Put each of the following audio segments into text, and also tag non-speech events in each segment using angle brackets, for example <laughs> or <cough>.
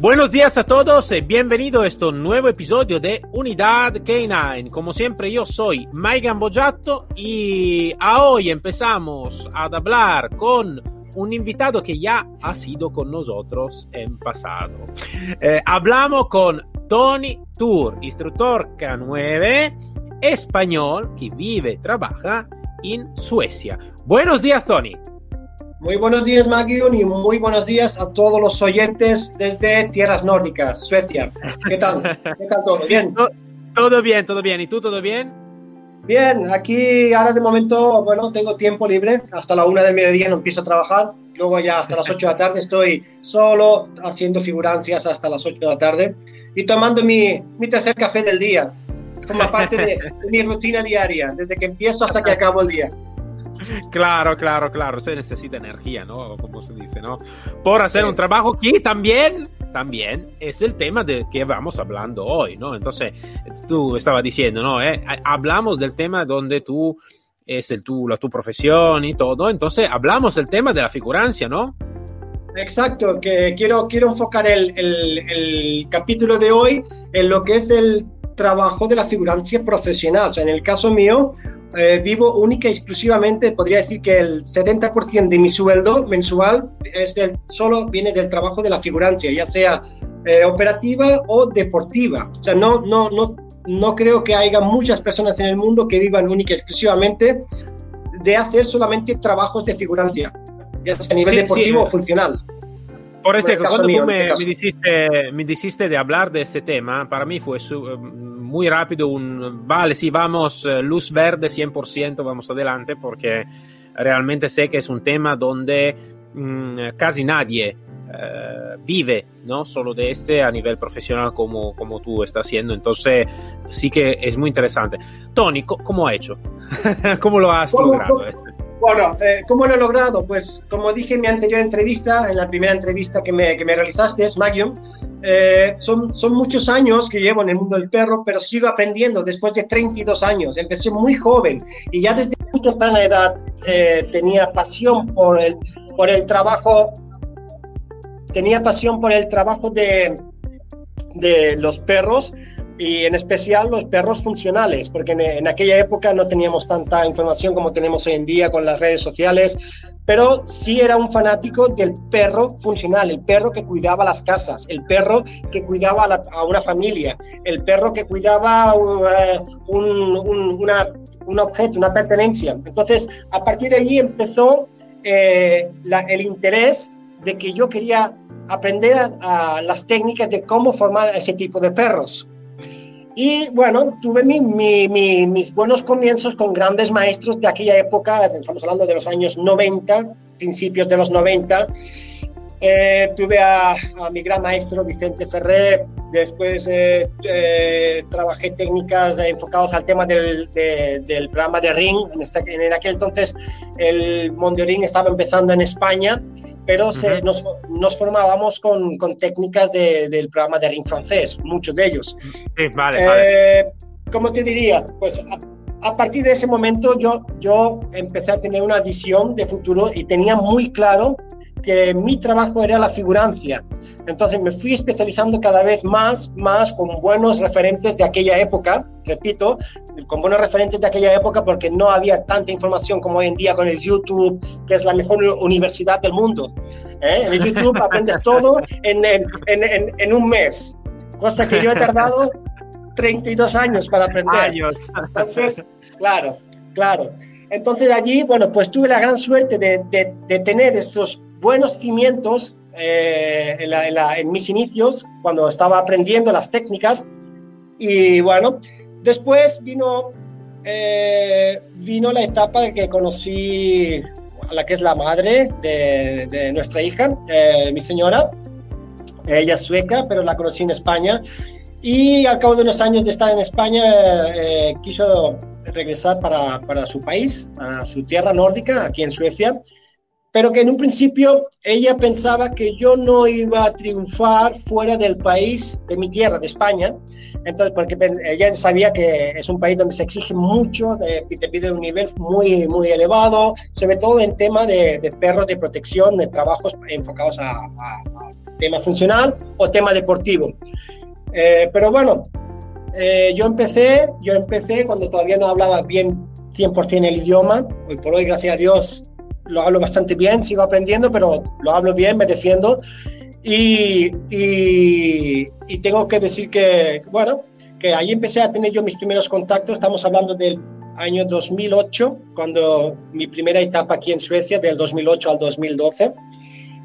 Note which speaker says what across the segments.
Speaker 1: Buenos días a todos y bienvenido a este nuevo episodio de Unidad K9. Como siempre yo soy Maigan Bojato y hoy empezamos a hablar con un invitado que ya ha sido con nosotros en pasado. Eh, hablamos con Tony Tour, instructor K9 español que vive y trabaja en Suecia. Buenos días, Tony.
Speaker 2: Muy buenos días, Magion, y muy buenos días a todos los oyentes desde tierras nórdicas, Suecia. ¿Qué tal? ¿Qué tal todo? ¿Bien? <laughs>
Speaker 1: Todo bien, todo bien. ¿Y tú todo bien?
Speaker 2: Bien, aquí ahora de momento, bueno, tengo tiempo libre. Hasta la una del mediodía no empiezo a trabajar. Luego ya hasta las ocho de la tarde estoy solo haciendo figurancias hasta las ocho de la tarde y tomando mi, mi tercer café del día. Forma parte de, de mi rutina diaria, desde que empiezo hasta que acabo el día.
Speaker 1: Claro, claro, claro. Se necesita energía, ¿no? Como se dice, ¿no? Por hacer un trabajo que también, también es el tema de que vamos hablando hoy, ¿no? Entonces, tú estabas diciendo, ¿no? Eh, hablamos del tema donde tú es el tu, la tu profesión y todo. Entonces, hablamos del tema de la figurancia, ¿no?
Speaker 2: Exacto, que quiero, quiero enfocar el, el, el capítulo de hoy en lo que es el trabajo de la figurancia profesional. O sea, en el caso mío, eh, vivo única y exclusivamente, podría decir que el 70% de mi sueldo mensual es del, solo viene del trabajo de la figurancia, ya sea eh, operativa o deportiva. O sea, no, no, no, no creo que haya muchas personas en el mundo que vivan única y exclusivamente de hacer solamente trabajos de figurancia, ya sea a nivel
Speaker 1: Sí,
Speaker 2: deportivo
Speaker 1: sí.
Speaker 2: o funcional.
Speaker 1: Por este, cuando
Speaker 2: mío,
Speaker 1: tú
Speaker 2: en este
Speaker 1: me, me dijiste, me dijiste de hablar de este tema, para mí fue su- eh, muy rápido un, vale, sí, vamos, eh, luz verde 100%, vamos adelante, porque realmente sé que es un tema donde mm, casi nadie eh, vive, ¿no? Solo de este a nivel profesional como, como tú estás haciendo, entonces sí que es muy interesante. Tony, ¿cómo ha hecho? <laughs> ¿Cómo lo has
Speaker 2: ¿Cómo-
Speaker 1: logrado?
Speaker 2: cómo-
Speaker 1: este?
Speaker 2: Bueno, eh, ¿cómo lo he logrado? Pues como dije en mi anterior entrevista, en la primera entrevista que me, que me realizaste, es Magium, eh, son, son muchos años que llevo en el mundo del perro, pero sigo aprendiendo después de 32 años. Empecé muy joven y ya desde muy temprana edad eh, tenía pasión por el, por el trabajo, tenía pasión por el trabajo de, de los perros y en especial los perros funcionales, porque en, en, aquella época no teníamos tanta información como tenemos hoy en día con las redes sociales, pero sí era un fanático del perro funcional, el perro que cuidaba las casas, el perro que cuidaba a, la, a una familia, el perro que cuidaba uh, un, un, una, un, objeto, una pertenencia. Entonces, a partir de allí empezó eh, la, el interés de que yo quería aprender a, a las técnicas de cómo formar ese tipo de perros. Y bueno, tuve mi, mi, mi, mis buenos comienzos con grandes maestros de aquella época, estamos hablando de los años 90, principios de los 90. Eh, tuve a, a, mi gran maestro Vicente Ferrer, después eh, eh, trabajé técnicas enfocadas al tema del, de, del programa de Ring. En, esta, en, aquel entonces el mundo Ring estaba empezando en España, pero se, uh -huh. nos, nos, formábamos con, con técnicas de, del programa de Ring francés, muchos de ellos.
Speaker 1: Sí, vale, vale.
Speaker 2: ¿Cómo te diría? Pues a, a, partir de ese momento yo, yo empecé a tener una visión de futuro y tenía muy claro que mi trabajo era la figurancia. Entonces me fui especializando cada vez más, más con buenos referentes de aquella época, repito, con buenos referentes de aquella época porque no había tanta información como hoy en día con el YouTube, que es la mejor universidad del mundo. ¿eh? En el YouTube aprendes todo en, en, en, en, un mes, cosa que yo he tardado 32 años para aprender.
Speaker 1: Años.
Speaker 2: Entonces, claro, claro. Entonces allí, bueno, pues tuve la gran suerte de, de, de tener estos buenos cimientos eh, en, la, en, la, en, mis inicios, cuando estaba aprendiendo las técnicas. Y bueno, después vino, eh, vino la etapa de que conocí a la que es la madre de, de nuestra hija, eh, mi señora. Ella es sueca, pero la conocí en España. Y al cabo de unos años de estar en España, eh, quiso regresar para, para, su país, a su tierra nórdica, aquí en Suecia, pero que en un principio ella pensaba que yo no iba a triunfar fuera del país, de mi tierra, de España, entonces, porque ella sabía que es un país donde se exige mucho y te pide un nivel muy, muy elevado, sobre todo en tema de, de perros de protección, de trabajos enfocados a, a, tema funcional o tema deportivo. Eh, pero bueno, eh, yo empecé, yo empecé cuando todavía no hablaba bien 100% el idioma. Hoy por hoy, gracias a Dios, lo hablo bastante bien, sigo aprendiendo, pero lo hablo bien, me defiendo. Y, y, y, tengo que decir que, bueno, que ahí empecé a tener yo mis primeros contactos. Estamos hablando del año 2008, cuando mi primera etapa aquí en Suecia, del 2008 al 2012.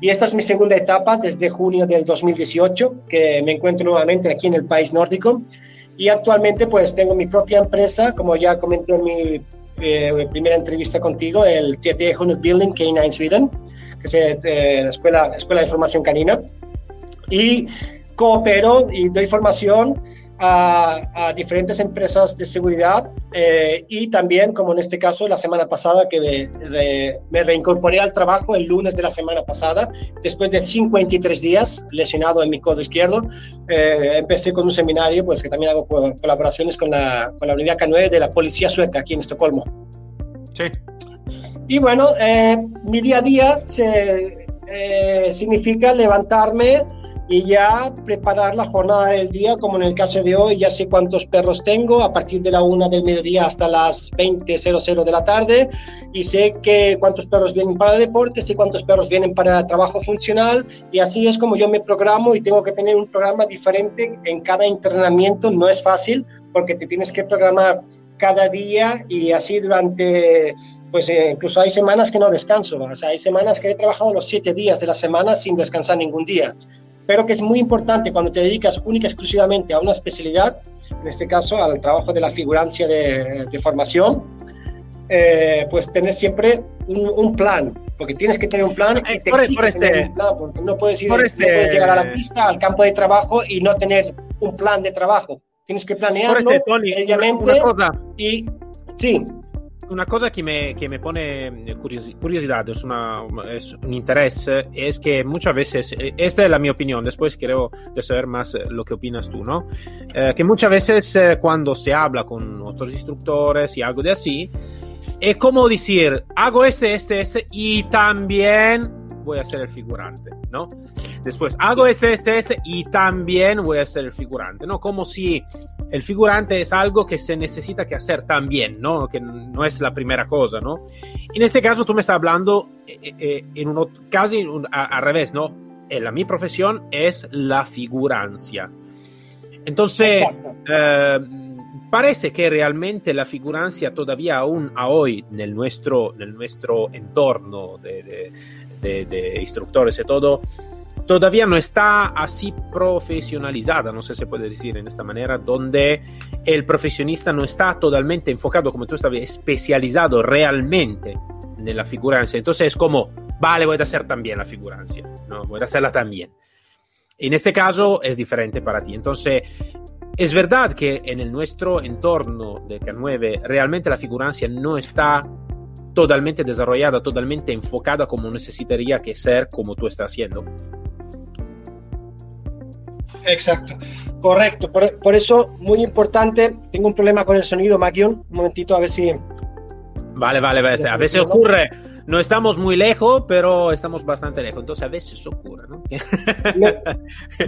Speaker 2: Y esta es mi segunda etapa desde junio del 2018, que me encuentro nuevamente aquí en el país nórdico. Y actualmente pues tengo mi propia empresa, como ya comenté en mi eh, primera entrevista contigo, el TT Honus Building K9 Sweden, que es eh, la escuela, escuela de formación canina. Y coopero y doy formación a, diferentes empresas de seguridad eh, y también, como en este caso, la semana pasada que me, reincorporé al trabajo el lunes de la semana pasada, después de 53 días lesionado en mi codo izquierdo, eh, empecé con un seminario, pues que también hago colaboraciones con la, con la unidad K9 de la policía sueca aquí en Estocolmo.
Speaker 1: Sí.
Speaker 2: Y bueno, eh, mi día a día se, significa levantarme, y ya preparar la jornada del día, como en el caso de hoy, ya sé cuántos perros tengo a partir de la una del mediodía hasta las 20.00 de la tarde y sé que cuántos perros vienen para deportes y cuántos perros vienen para trabajo funcional y así es como yo me programo y tengo que tener un programa diferente en cada entrenamiento, no es fácil porque te tienes que programar cada día y así durante pues eh, incluso hay semanas que no descanso, o sea, hay semanas que he trabajado los siete días de la semana sin descansar ningún día pero que es muy importante cuando te dedicas única y exclusivamente a una especialidad, en este caso al trabajo de la figurancia de, de formación, eh, pues tener siempre un, un, plan, porque tienes que tener un plan y te por, exige por este, tener un plan, porque no puedes, ir, este, no puedes llegar a la pista, al campo de trabajo y no tener un plan de trabajo. Tienes que planearlo, este, Tony, obviamente, una, una y sí
Speaker 1: una cosa que me, que me pone eh, curiosidad, es, una, es, un interés, es que muchas veces, eh, esta es la mi opinión, después quiero saber más eh, lo que opinas tú, ¿no? Eh, que muchas veces cuando se habla con otros instructores y algo de así, es como decir, hago este, este, este y también voy a ser el figurante, ¿no? Después, hago este, este, este y también voy a ser el figurante, ¿no? Como si el figurante es algo que se necesita que hacer también, ¿no? Que no es la primera cosa, ¿no? En este caso tú me estás hablando eh, eh, en uno, casi al revés, ¿no? Eh, la mi profesión es la figurancia. Entonces, eh, parece que realmente la figurancia todavía aún a hoy, en nuestro, en nuestro entorno de, de, de, de instructores y todo, todavía no está así profesionalizada, no sé si se puede decir en esta manera, donde el profesionista no está totalmente enfocado, como tú estabas, especializado realmente en la figurancia. Entonces es como, vale, voy a hacer también la figurancia, ¿no? voy a hacerla también. En este caso es diferente para ti. Entonces, es verdad que en el nuestro entorno de K9 realmente la figurancia no está totalmente desarrollada, totalmente enfocada como necesitaría que ser como tú estás haciendo.
Speaker 2: Exacto, correcto. Por, por, eso, muy importante, tengo un problema con el sonido, Magion. Un momentito, a ver si...
Speaker 1: Vale, vale, vale. A veces ocurre. No estamos muy lejos, pero estamos bastante lejos. Entonces a veces ocurre, ¿no?
Speaker 2: ¿Me,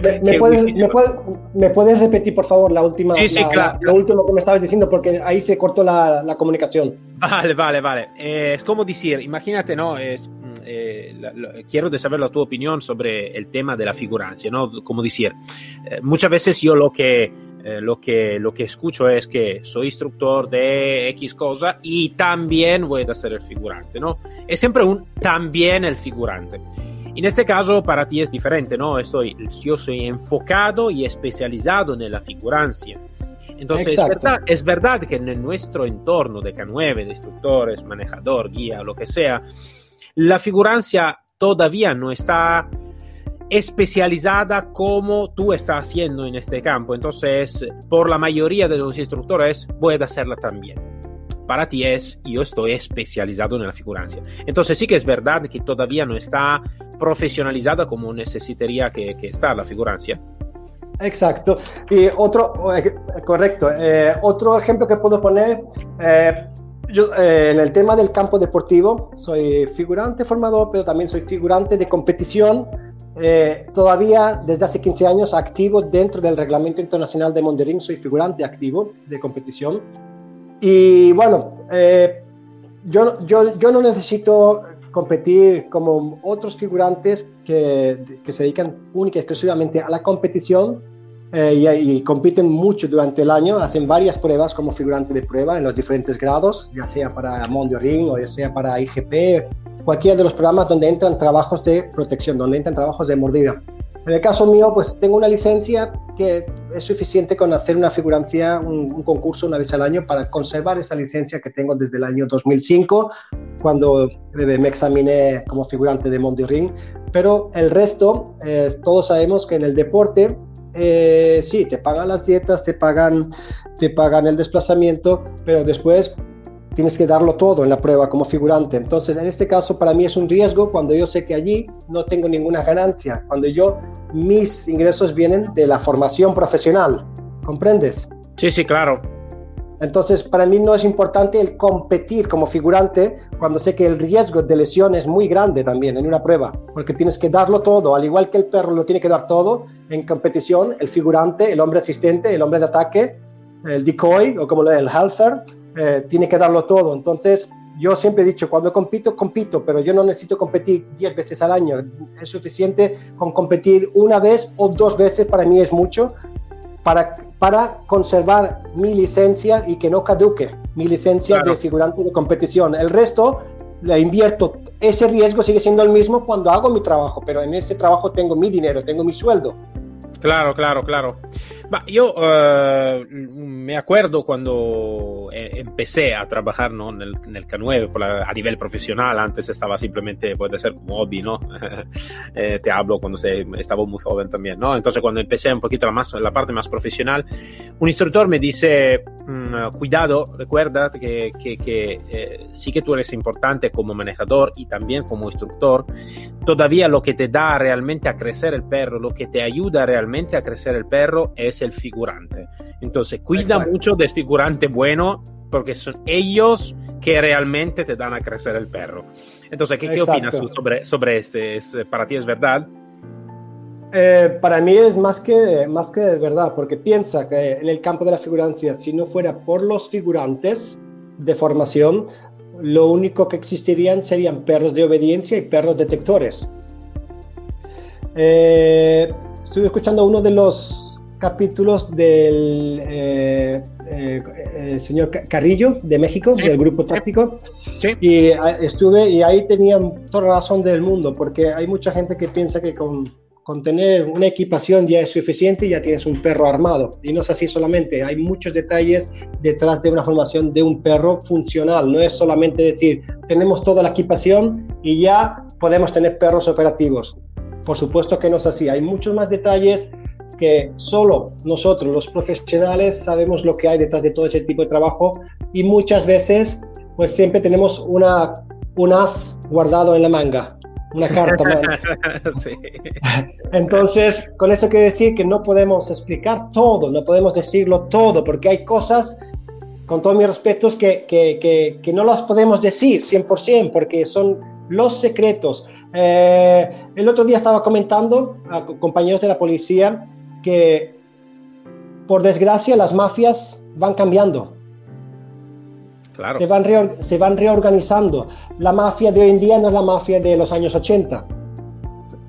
Speaker 2: <laughs> me, me, puedes, puedes, me, puedes, repetir, por favor, la última,
Speaker 1: sí, sí,
Speaker 2: la,
Speaker 1: claro.
Speaker 2: La, lo último que me estabas diciendo? Porque ahí se cortó la, la comunicación.
Speaker 1: Vale, vale, vale. Eh, es como decir, imagínate, ¿no? Es, eh, la, la, quiero de saber la tu opinión sobre el tema de la figurancia, ¿no? Como decir, eh, muchas veces yo lo que, eh, lo, que, lo que escucho es que soy instructor de X cosa y también voy a ser el figurante, ¿no? Es siempre un también el figurante. En este caso, para ti es diferente, ¿no? Estoy, yo soy enfocado y especializado en la figurancia. Entonces, es verdad, es verdad, que en nuestro entorno de K9, de instructores, manejador, guía, lo que sea, la figurancia todavía no está especializada como tú estás haciendo en este campo. Entonces, por la mayoría de los instructores, puedes hacerla también. Para ti es, yo estoy especializado en la figurancia. Entonces sí que es verdad que todavía no está profesionalizada como necesitaría que, que está la figurancia.
Speaker 2: Exacto. Y otro, eh, correcto, eh, otro ejemplo que puedo poner, eh, yo, en el tema del campo deportivo, soy figurante formador, pero también soy figurante de competición eh, todavía desde hace 15 años activo dentro del Reglamento Internacional de Mondering, soy figurante activo de competición. Y bueno, eh, yo, yo, yo no necesito competir como otros figurantes que, que se dedican única y exclusivamente a la competición eh, y, y, compiten mucho durante el año, hacen varias pruebas como figurante de prueba en los diferentes grados, ya sea para Mondo Ring o ya sea para IGP cualquiera de los programas donde entran trabajos de protección, donde entran trabajos de mordida. En el caso mío, pues tengo una licencia que es suficiente con hacer una figurancia, un, concurso una vez al año para conservar esa licencia que tengo desde el año 2005, cuando me examiné como figurante de Monty Ring. Pero el resto, eh, todos sabemos que en el deporte, eh, sí, te pagan las dietas, te pagan, te pagan el desplazamiento, pero después tienes que darlo todo en la prueba como figurante. Entonces, en este caso, para mí es un riesgo cuando yo sé que allí no tengo ninguna ganancia, cuando yo, mis ingresos vienen de la formación profesional. ¿Comprendes?
Speaker 1: Sí, sí, claro.
Speaker 2: Entonces, para mí no es importante el competir como figurante cuando sé que el riesgo de lesión es muy grande también en una prueba, porque tienes que darlo todo, al igual que el perro lo tiene que dar todo en competición, el figurante, el hombre asistente, el hombre de ataque, el decoy o como el halfer, eh, tiene que darlo todo. Entonces, yo siempre he dicho, cuando compito, compito, pero yo no necesito competir 10 veces al año. Es suficiente con competir una vez o dos veces, para mí es mucho, para, para conservar mi licencia y que no caduque mi licencia de figurante de competición. El resto la invierto. Ese riesgo sigue siendo el mismo cuando hago mi trabajo, pero en ese trabajo tengo mi dinero, tengo mi sueldo.
Speaker 1: Claro, claro, claro. Ma io uh, me acuerdo cuando eh, empecé a trabajar ¿no? en, el, en el K9 la, a nivel profesional, antes estaba simplemente, puede ser como hobby, ¿no? <laughs> eh, te hablo cuando se, estaba muy joven también, ¿no? Entonces cuando empecé un poquito la, más, la parte más profesional, un instructor me dice, mmm, cuidado, recuerda que, que, que eh, sí que tú eres importante como manejador y también como instructor, todavía lo que te da realmente a crecer el perro, lo que te ayuda realmente a crecer el perro es el figurante. Entonces, cuida Exacto. mucho del figurante bueno porque son ellos que realmente te dan a crecer el perro. Entonces, ¿qué, qué opinas sobre, sobre este? ¿Es, ¿Para ti es verdad?
Speaker 2: Eh, para mí es más que, más que de verdad, porque piensa que en el campo de la figurancia, si no fuera por los figurantes de formación, lo único que existirían serían perros de obediencia y perros detectores. Eh, estuve escuchando uno de los capítulos del eh, eh, eh, señor Carrillo de México, sí. del grupo táctico. Sí. Y ah, estuve y ahí tenían toda razón del mundo, porque hay mucha gente que piensa que con, con tener una equipación ya es suficiente y ya tienes un perro armado. Y no es así solamente, hay muchos detalles detrás de una formación de un perro funcional. No es solamente decir, tenemos toda la equipación y ya podemos tener perros operativos. Por supuesto que no es así, hay muchos más detalles que solo nosotros, los profesionales, sabemos lo que hay detrás de todo ese tipo de trabajo y muchas veces, pues siempre tenemos una, un as guardado en la manga, una carta. <laughs> sí. Entonces, con eso quiero decir que no podemos explicar todo, no podemos decirlo todo, porque hay cosas, con todos mis respetos, que, que, que, que no las podemos decir 100%, porque son los secretos. Eh, el otro día estaba comentando a compañeros de la policía que, por desgracia, las mafias van cambiando. Se, van se van reorganizando. La mafia de hoy en día no es la mafia de los años 80.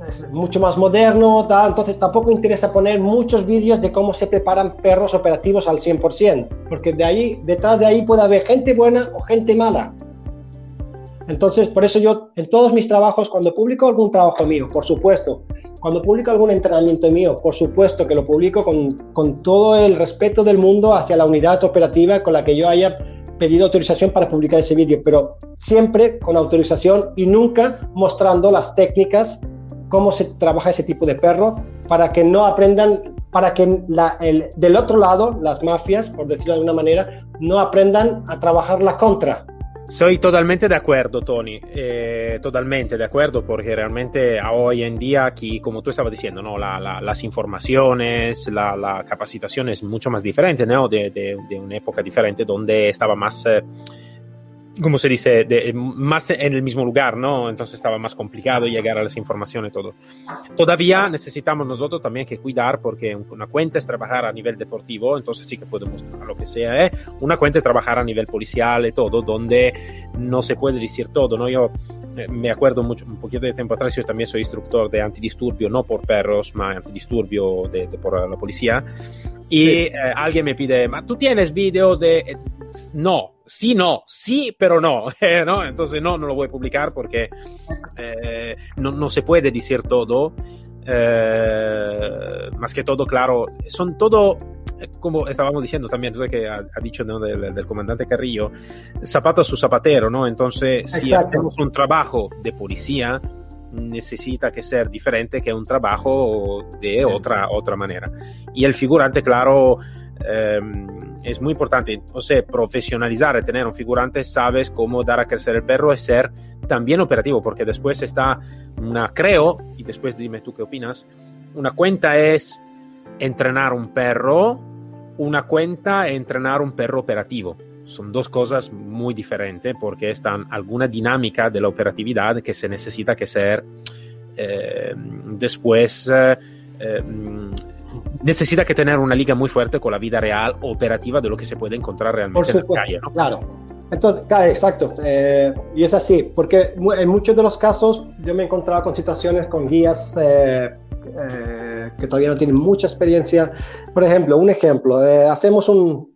Speaker 2: Es mucho más moderno, entonces tampoco interesa poner muchos vídeos de cómo se preparan perros operativos al 100%, porque de ahí, detrás de ahí puede haber gente buena o gente mala. Entonces, por eso yo en todos mis trabajos, cuando publico algún trabajo mío, por supuesto, cuando publico algún entrenamiento mío, por supuesto que lo publico con, con, todo el respeto del mundo hacia la unidad operativa con la que yo haya pedido autorización para publicar ese vídeo, pero siempre con autorización y nunca mostrando las técnicas cómo se trabaja ese tipo de perro para que no aprendan, para que la, el, del otro lado, las mafias, por decirlo de alguna manera, no aprendan a trabajar la contra.
Speaker 1: Soy totalmente de acuerdo, Tony, eh, totalmente de acuerdo, porque realmente hoy en día, aquí, como tú estabas diciendo, ¿no? La, la, las informaciones, la, capacitación es mucho más diferente, ¿no? De, de, de una época diferente donde estaba más... Eh, como se dice, de, más en el mismo lugar, ¿no? Entonces estaba más complicado llegar a las informaciones y todo. Todavía necesitamos nosotros también que cuidar porque una cuenta es trabajar a nivel deportivo, entonces sí que podemos lo que sea, ¿eh? Una cuenta es trabajar a nivel policial y todo, donde no se puede decir todo, ¿no? Yo eh, me acuerdo mucho, un poquito de tiempo atrás, yo también soy instructor de antidisturbio, no por perros, ma antidisturbio de, de por la policía. Y sí. eh, alguien me pide, ¿tú tienes video de...? No, sí, no, sí, pero no, <laughs> ¿no? Entonces no, no lo voy a publicar porque eh, no, no, se puede decir todo. Eh, más que todo, claro, son todo, como estábamos diciendo también, que ha, ha dicho ¿no? del, del, comandante Carrillo, zapato a su zapatero, ¿no? Entonces, si hacemos un trabajo de policía, necesita que ser diferente que un trabajo de otra, otra manera. Y el figurante, claro, eh, es muy importante, o sea, profesionalizar, tener un figurante, sabes cómo dar a crecer el perro y ser también operativo, porque después está una, creo, y después dime tú qué opinas, una cuenta es entrenar un perro, una cuenta es entrenar un perro operativo. Son dos cosas muy diferentes porque están alguna dinámica de la operatividad que se necesita que ser eh, después eh, necesita que tener una liga muy fuerte con la vida real operativa de lo que se puede encontrar realmente
Speaker 2: Por supuesto, en la calle. ¿no? Claro. Entonces, claro, exacto. Eh, y es así, porque en muchos de los casos yo me he encontrado con situaciones con guías eh, eh, que todavía no tienen mucha experiencia. Por ejemplo, un ejemplo, hacemos un,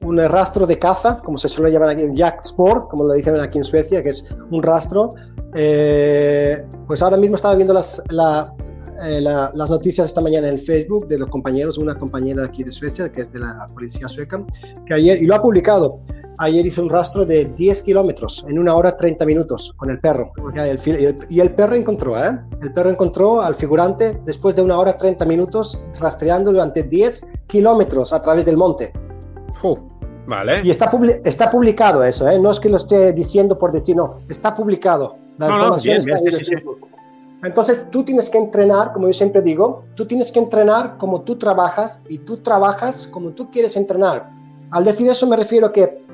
Speaker 2: un, rastro de caza, como se suele llamar aquí, un Jack Sport, como lo dicen aquí en Suecia, que es un rastro. Eh, pues ahora mismo estaba viendo las, la, eh, la, las noticias esta mañana en Facebook de los compañeros, una compañera aquí de Suecia, que es de la policía sueca, que ayer, y lo ha publicado, ayer hizo un rastro de 10 kilómetros en una hora 30 minutos con el perro. Y el, perro encontró, ¿eh? El perro encontró al figurante después de una hora 30 minutos rastreando durante 10 kilómetros a través del monte.
Speaker 1: Uh, vale.
Speaker 2: Y está, publi está publicado eso, ¿eh? No es que lo esté diciendo por decir, no, está publicado. La
Speaker 1: no,
Speaker 2: información
Speaker 1: no, bien,
Speaker 2: está
Speaker 1: bien,
Speaker 2: en
Speaker 1: sí.
Speaker 2: Sí. Entonces tú tienes que entrenar, como yo siempre digo, tú tienes que entrenar como tú trabajas y tú trabajas como tú quieres entrenar. Al decir eso me refiero a que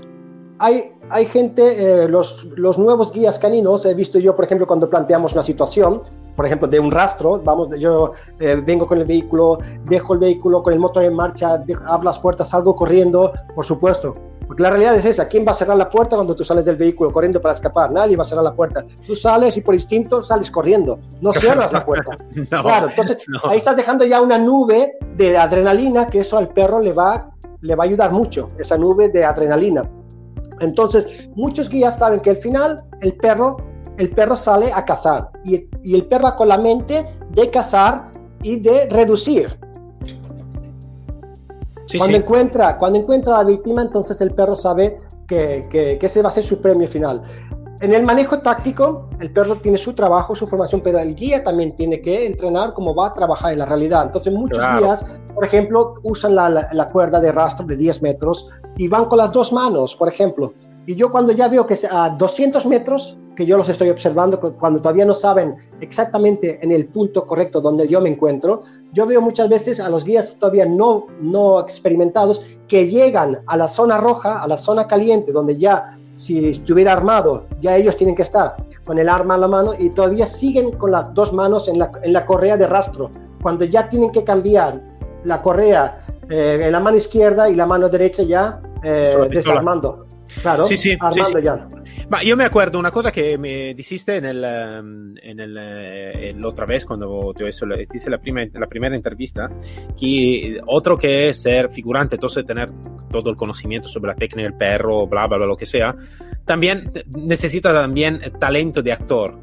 Speaker 2: hay, hay gente, eh, los, los, nuevos guías caninos, he visto yo, por ejemplo, cuando planteamos una situación, por ejemplo, de un rastro, vamos, yo eh, vengo con el vehículo, dejo el vehículo con el motor en marcha, dejo, abro las puertas, salgo corriendo, por supuesto, porque la realidad es esa, ¿quién va a cerrar la puerta cuando tú sales del vehículo corriendo para escapar? Nadie va a cerrar la puerta. Tú sales y por instinto sales corriendo, no <laughs> cierras la puerta. <laughs> no, claro, entonces no. ahí estás dejando ya una nube de adrenalina que eso al perro le va, le va a ayudar mucho, esa nube de adrenalina. Entonces, muchos guías saben que al final el perro, el perro sale a cazar y, y el perro va con la mente de cazar y de reducir. Sí, cuando, sí. Encuentra, cuando encuentra a la víctima, entonces el perro sabe que, que, que, ese va a ser su premio final. En el manejo táctico, el perro tiene su trabajo, su formación, pero el guía también tiene que entrenar cómo va a trabajar en la realidad. Entonces, muchos claro. guías, por ejemplo, usan la, la, la, cuerda de rastro de 10 metros y van con las dos manos, por ejemplo. Y yo cuando ya veo que a 200 metros, que yo los estoy observando, cuando todavía no saben exactamente en el punto correcto donde yo me encuentro, yo veo muchas veces a los guías todavía no, no experimentados que llegan a la zona roja, a la zona caliente, donde ya si estuviera armado, ya ellos tienen que estar con el arma en la mano y todavía siguen con las dos manos en la, en la correa de rastro. Cuando ya tienen que cambiar la correa eh, en la mano izquierda y la mano derecha ya eh, desarmando. Claro,
Speaker 1: sí, sí,
Speaker 2: armando
Speaker 1: sí,
Speaker 2: ya.
Speaker 1: Ma io me acuerdo una cosa que me dijiste en el, en el, en la otra vez cuando te hice la, prima, la primera entrevista, que otro que ser figurante, entonces tener todo el conocimiento sobre la técnica del perro, bla, bla, bla, lo que sea, también necesita también talento de actor.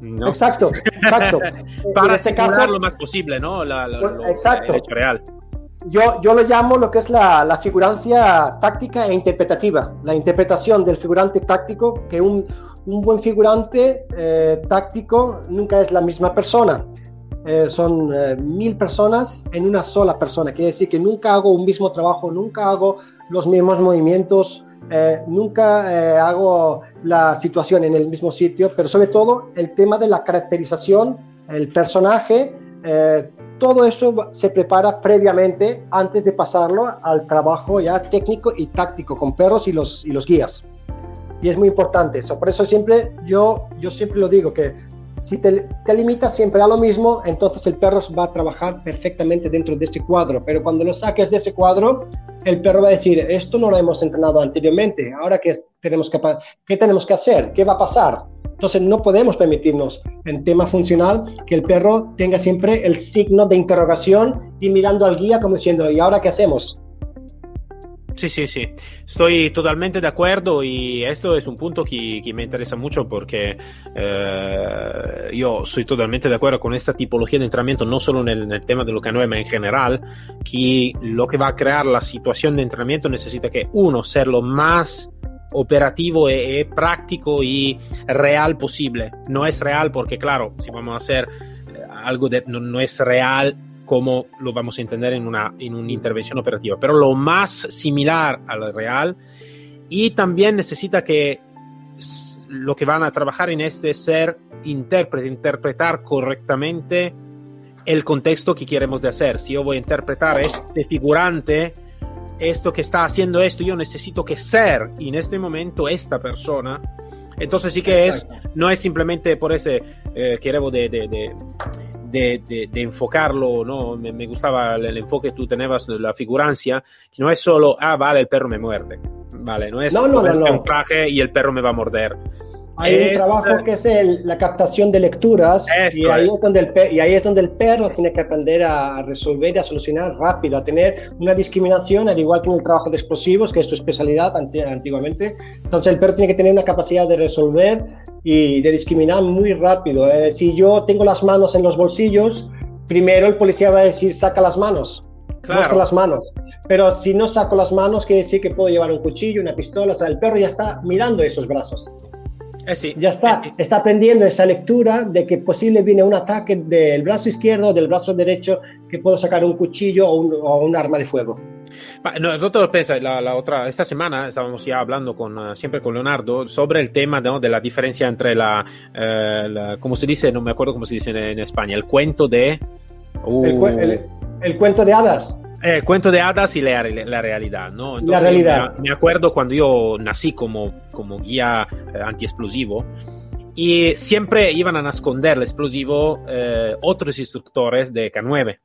Speaker 1: ¿no?
Speaker 2: Exacto, exacto. <laughs>
Speaker 1: Para este caso, lo más posible, ¿no? La, la,
Speaker 2: pues,
Speaker 1: lo,
Speaker 2: exacto.
Speaker 1: El hecho real
Speaker 2: yo, yo lo llamo lo que es la, la, figurancia táctica e interpretativa, la interpretación del figurante táctico, que un, un buen figurante eh, táctico nunca es la misma persona. eh, son eh, mil personas en una sola persona. Quiere decir que nunca hago un mismo trabajo, nunca hago los mismos movimientos, eh, nunca hago la situación en el mismo sitio, pero sobre todo el tema de la caracterización, el personaje, todo eso se prepara previamente antes de pasarlo al trabajo ya técnico y táctico con perros y los, y los guías. Y es muy importante eso. Por eso siempre yo, yo siempre lo digo, que si te, limitas siempre a lo mismo, entonces el perro va a trabajar perfectamente dentro de ese cuadro. Pero cuando lo saques de ese cuadro, el perro va a decir, esto no lo hemos entrenado anteriormente, ahora qué tenemos que, qué tenemos que hacer, qué va a pasar. Entonces no podemos permitirnos en tema funcional que el perro tenga siempre el signo de interrogación y mirando al guía como diciendo, ¿y ahora qué hacemos?
Speaker 1: Sí, sí, sí, estoy totalmente de acuerdo y esto es un punto que, me interesa mucho porque eh, yo soy totalmente de acuerdo con esta tipología de entrenamiento, no solo en el, tema de lo que es, en general, que lo que va a crear la situación de entrenamiento necesita que uno, ser lo más operativo y, y práctico y real posible. No es real porque, claro, si vamos a hacer eh, algo de, no, no es real como lo vamos a entender en una, en una intervención operativa, pero lo más similar al real y también necesita que lo que van a trabajar en este ser intérprete, interpretar correctamente el contexto que queremos de hacer. Si yo voy a interpretar este figurante, esto que está haciendo esto, yo necesito que ser en este momento esta persona. Entonces sí que Exacto. es, no es simplemente por ese eh, queremos de, de, de de, de, de, enfocarlo, ¿no? Me, me, gustaba el, el, enfoque que tú tenías la figurancia, que no es solo, ah, vale, el perro me muerde, vale, no es
Speaker 2: no, no, no, no.
Speaker 1: un traje y el perro me va a morder.
Speaker 2: Hay es, un trabajo que es el, la captación de lecturas y ahí, es. donde el y ahí es donde el perro tiene que aprender a resolver y a solucionar rápido, a tener una discriminación, al igual que en el trabajo de explosivos, que es su especialidad antiguamente. Entonces el perro tiene que tener una capacidad de resolver y de discriminar muy rápido. Eh, si yo tengo las manos en los bolsillos, primero el policía va a decir saca las manos, claro. las manos. Pero si no saco las manos, quiere decir que puedo llevar un cuchillo, una pistola. O sea, el perro ya está mirando esos brazos.
Speaker 1: Eh sí,
Speaker 2: ya está,
Speaker 1: eh sí.
Speaker 2: está aprendiendo esa lectura de que posible viene un ataque del brazo izquierdo o del brazo derecho que puedo sacar un cuchillo o un, o un arma de fuego.
Speaker 1: Nosotros pensa, la, la, otra, esta semana estábamos ya hablando con, uh, siempre con Leonardo sobre el tema ¿no? de la diferencia entre la, uh, la, ¿cómo se dice? No me acuerdo cómo se dice en, en España, el cuento de...
Speaker 2: Uh, el, el, el, cuento de hadas.
Speaker 1: Eh, cuento de hadas y la, la realidad, ¿no?
Speaker 2: Entonces, la realidad.
Speaker 1: Me, me, acuerdo cuando yo nací como, como guía eh, antiexplosivo y siempre iban a esconder el explosivo eh, otros instructores de K9.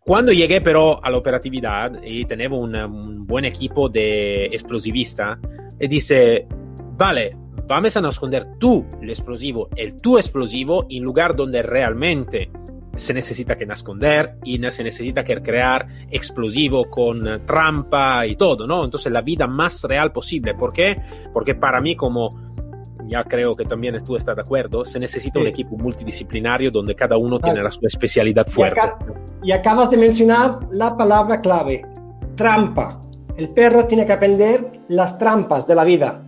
Speaker 1: Cuando llegué pero a la operatividad y tenía un, un buen equipo de explosivista, y dice, vale, vamos a esconder tú el explosivo, el tu explosivo, en lugar donde realmente se necesita que esconder y se necesita que crear explosivo con trampa y todo, ¿no? Entonces la vida más real posible. ¿Por qué? Porque para mí como ya creo que también tú estás de acuerdo, se necesita sí. un equipo multidisciplinario donde cada uno claro. tiene la su especialidad fuerte.
Speaker 2: Y, acá, y, acabas de mencionar la palabra clave, trampa. El perro tiene que aprender las trampas de la vida,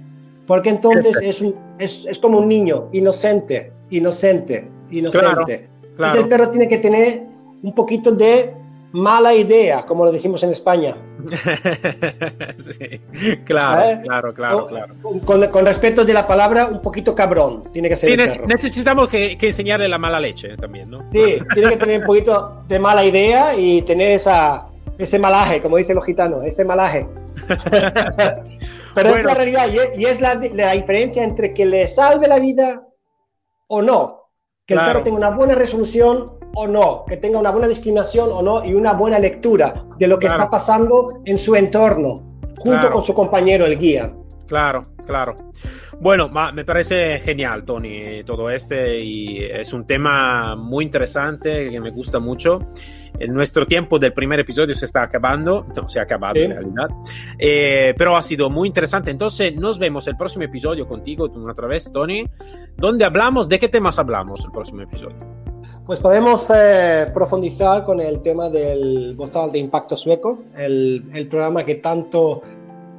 Speaker 2: porque entonces es, un, es, es, como un niño, inocente, inocente, inocente.
Speaker 1: Claro, claro.
Speaker 2: Entonces el perro tiene que tener un poquito de mala idea, como lo decimos en España. <laughs>
Speaker 1: sí, claro, ¿Eh? claro, claro, claro.
Speaker 2: Con, con, respecto de la palabra, un poquito cabrón, tiene que ser.
Speaker 1: Sí, ne necesitamos que, que, enseñarle la mala leche también, ¿no?
Speaker 2: Sí, tiene que tener un poquito de mala idea y tener esa, ese malaje, como dicen los gitanos, ese malaje. <laughs> Pero bueno. es la realidad y es, y es la, la, diferencia entre que le salve la vida o no. Que claro. el perro tenga una buena resolución o no, que tenga una buena discriminación o no y una buena lectura de lo que claro. está pasando en su entorno, junto claro. con su compañero, el guía.
Speaker 1: Claro, claro. Bueno, me parece genial, Tony, todo este y es un tema muy interesante que me gusta mucho. En nuestro tiempo del primer episodio se está acabando, no, se ha acabado sí. en realidad, eh, pero ha sido muy interesante. Entonces, nos vemos el próximo episodio contigo otra vez, Tony, donde hablamos, ¿de qué temas hablamos el próximo episodio?
Speaker 2: Pues podemos eh, profundizar con el tema del bozal de impacto sueco, el, el programa que tanto,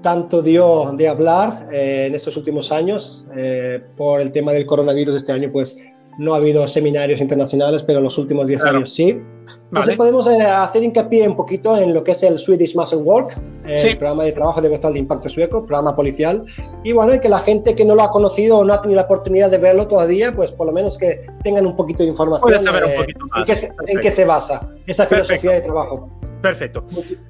Speaker 2: tanto dio de hablar eh, en estos últimos años. Eh, por el tema del coronavirus este año, pues no ha habido seminarios internacionales, pero en los últimos 10 años sí. Entonces podemos eh, hacer hincapié un poquito en lo que es el Swedish Muscle Work, el programa de trabajo de de impacto sueco, programa policial. Y bueno, que la gente que no lo ha conocido o no ha tenido la oportunidad de verlo todavía, pues por lo menos que tengan un poquito de información
Speaker 1: eh,
Speaker 2: En, qué se, basa esa filosofía de trabajo.
Speaker 1: Perfecto.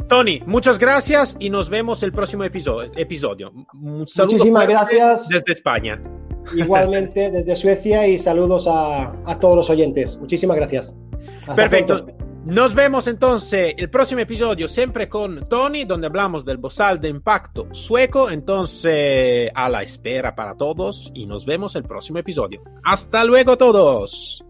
Speaker 1: Tony, muchas gracias y nos vemos el próximo episodio.
Speaker 2: Un saludo Muchísimas gracias.
Speaker 1: Desde España.
Speaker 2: Igualmente desde Suecia y saludos a, a todos los oyentes. Muchísimas gracias.
Speaker 1: Perfecto. Nos vemos entonces el próximo episodio, siempre con Tony, donde hablamos del bozal de impacto sueco. Entonces, a la espera para todos y nos vemos el próximo episodio. Hasta luego todos.